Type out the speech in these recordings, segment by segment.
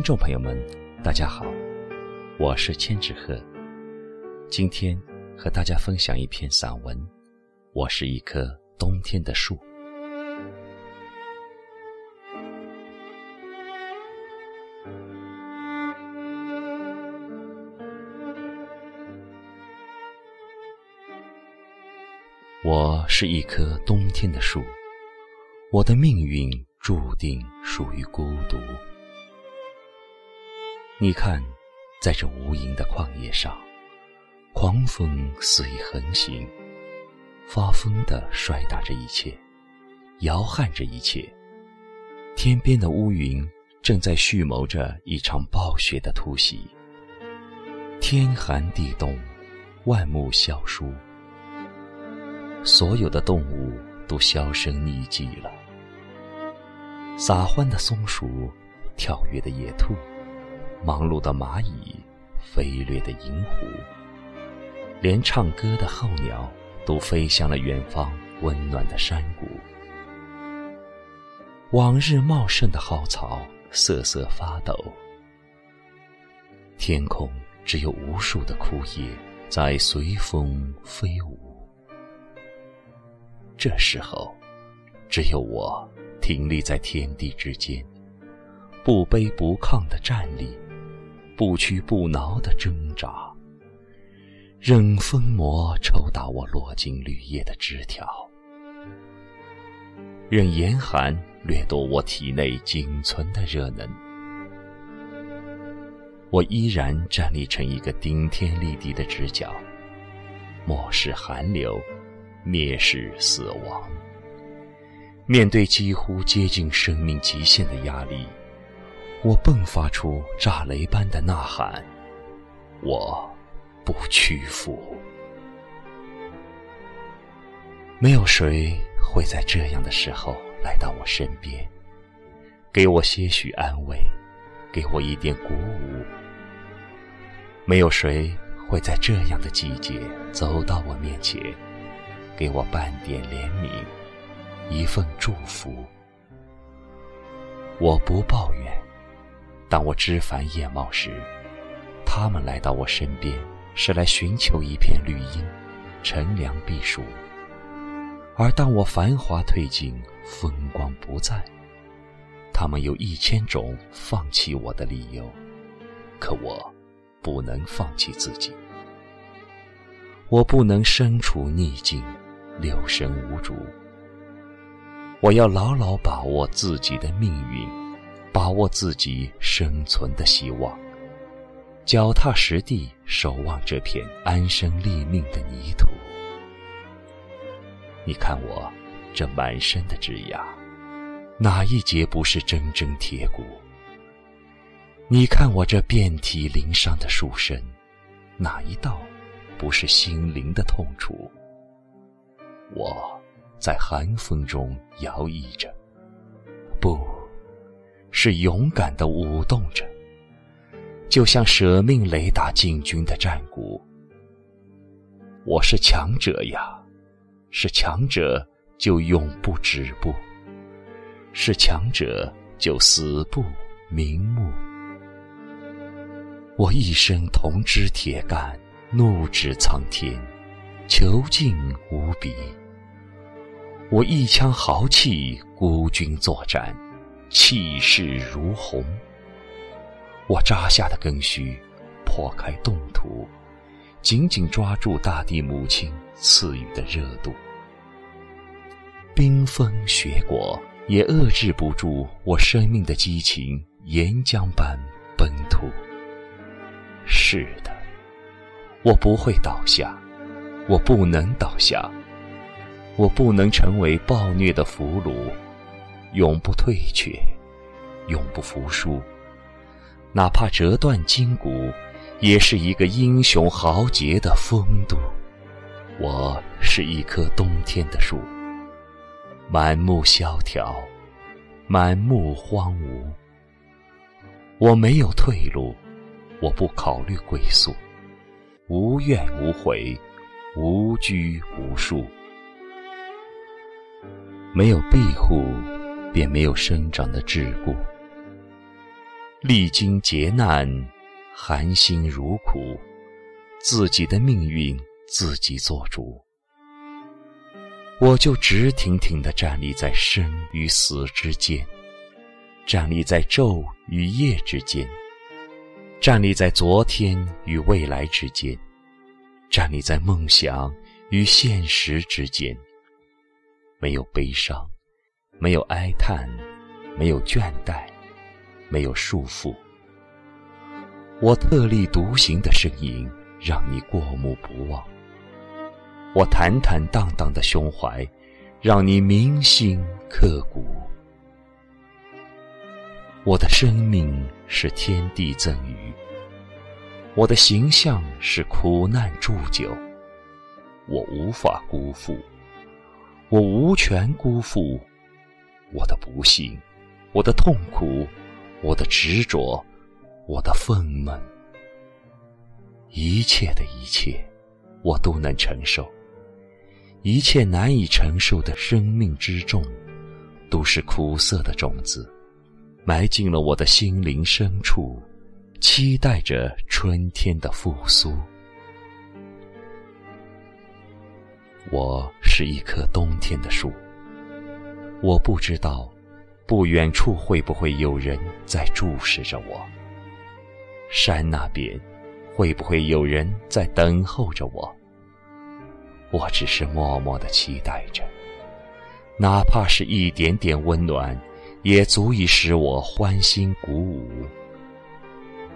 听众朋友们，大家好，我是千纸鹤。今天和大家分享一篇散文。我是一棵冬天的树。我是一棵冬天的树，我的命运注定属于孤独。你看，在这无垠的旷野上，狂风肆意横行，发疯地摔打着一切，摇撼着一切。天边的乌云正在蓄谋着一场暴雪的突袭。天寒地冻，万木萧疏，所有的动物都销声匿迹了。撒欢的松鼠，跳跃的野兔。忙碌的蚂蚁，飞掠的银狐，连唱歌的候鸟都飞向了远方温暖的山谷。往日茂盛的蒿草瑟瑟发抖，天空只有无数的枯叶在随风飞舞。这时候，只有我挺立在天地之间，不卑不亢的站立。不屈不挠的挣扎，任风魔抽打我落进绿叶的枝条，任严寒掠夺我体内仅存的热能，我依然站立成一个顶天立地的直角，漠视寒流，蔑视死亡。面对几乎接近生命极限的压力。我迸发出炸雷般的呐喊，我不屈服。没有谁会在这样的时候来到我身边，给我些许安慰，给我一点鼓舞。没有谁会在这样的季节走到我面前，给我半点怜悯，一份祝福。我不抱怨。当我枝繁叶茂时，他们来到我身边，是来寻求一片绿荫、乘凉避暑；而当我繁华褪尽、风光不再，他们有一千种放弃我的理由。可我不能放弃自己，我不能身处逆境、六神无主。我要牢牢把握自己的命运。把握自己生存的希望，脚踏实地守望这片安身立命的泥土。你看我这满身的枝桠，哪一节不是铮铮铁骨？你看我这遍体鳞伤的树身，哪一道不是心灵的痛楚？我在寒风中摇曳着，不。是勇敢的舞动着，就像舍命雷打进军的战鼓。我是强者呀，是强者就永不止步，是强者就死不瞑目。我一身铜枝铁干，怒指苍天，遒劲无比。我一腔豪气，孤军作战。气势如虹，我扎下的根须，破开冻土，紧紧抓住大地母亲赐予的热度。冰封雪果也遏制不住我生命的激情，岩浆般奔突。是的，我不会倒下，我不能倒下，我不能成为暴虐的俘虏。永不退却，永不服输，哪怕折断筋骨，也是一个英雄豪杰的风度。我是一棵冬天的树，满目萧条，满目荒芜。我没有退路，我不考虑归宿，无怨无悔，无拘无束，没有庇护。便没有生长的桎梏，历经劫难，含辛茹苦，自己的命运自己做主。我就直挺挺地站立在生与死之间，站立在昼与夜之间，站立在昨天与未来之间，站立在梦想与现实之间。没有悲伤，没有哀叹，没有倦怠，没有束缚。我特立独行的身影，让你过目不忘；我坦坦荡荡的胸怀，让你铭心刻骨。我的生命是天地赠予，我的形象是苦难铸就，我无法辜负。我无权辜负我的不幸，我的痛苦，我的执着，我的愤懑，一切的一切，我都能承受。一切难以承受的生命之重，都是苦涩的种子，埋进了我的心灵深处，期待着春天的复苏。我是一棵冬天的树，我不知道不远处会不会有人在注视着我，山那边会不会有人在等候着我。我只是默默的期待着，哪怕是一点点温暖，也足以使我欢欣鼓舞；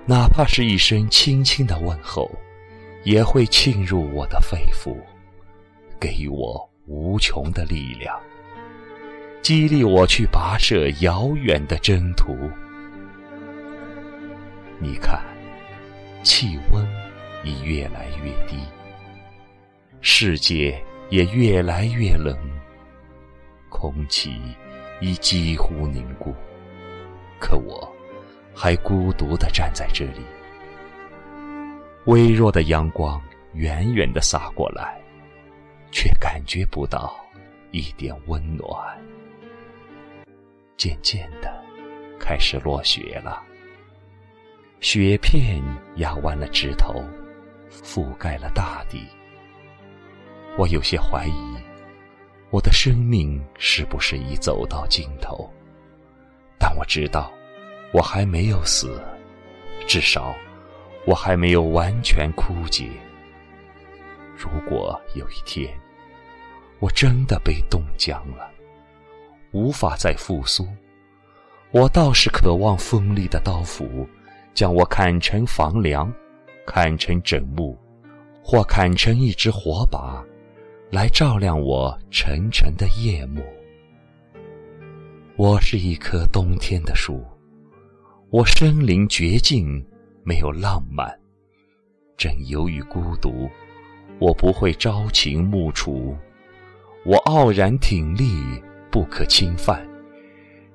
哪怕是一声轻轻的问候，也会沁入我的肺腑。给予我无穷的力量，激励我去跋涉遥远的征途。你看，气温已越来越低，世界也越来越冷，空气已几乎凝固，可我还孤独的站在这里。微弱的阳光远远的洒过来。却感觉不到一点温暖。渐渐的，开始落雪了，雪片压弯了枝头，覆盖了大地。我有些怀疑，我的生命是不是已走到尽头？但我知道，我还没有死，至少，我还没有完全枯竭。如果有一天，我真的被冻僵了，无法再复苏。我倒是渴望锋利的刀斧，将我砍成房梁，砍成枕木，或砍成一支火把，来照亮我沉沉的夜幕。我是一棵冬天的树，我身临绝境，没有浪漫。正由于孤独，我不会朝秦暮楚。我傲然挺立，不可侵犯。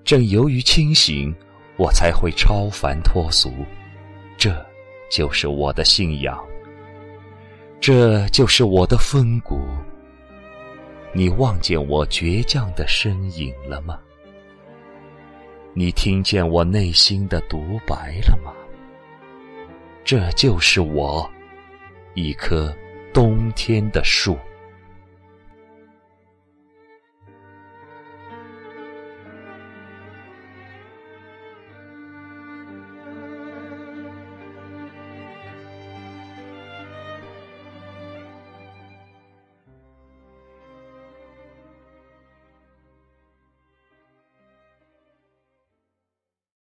正由于清醒，我才会超凡脱俗。这就是我的信仰，这就是我的风骨。你望见我倔强的身影了吗？你听见我内心的独白了吗？这就是我，一棵冬天的树。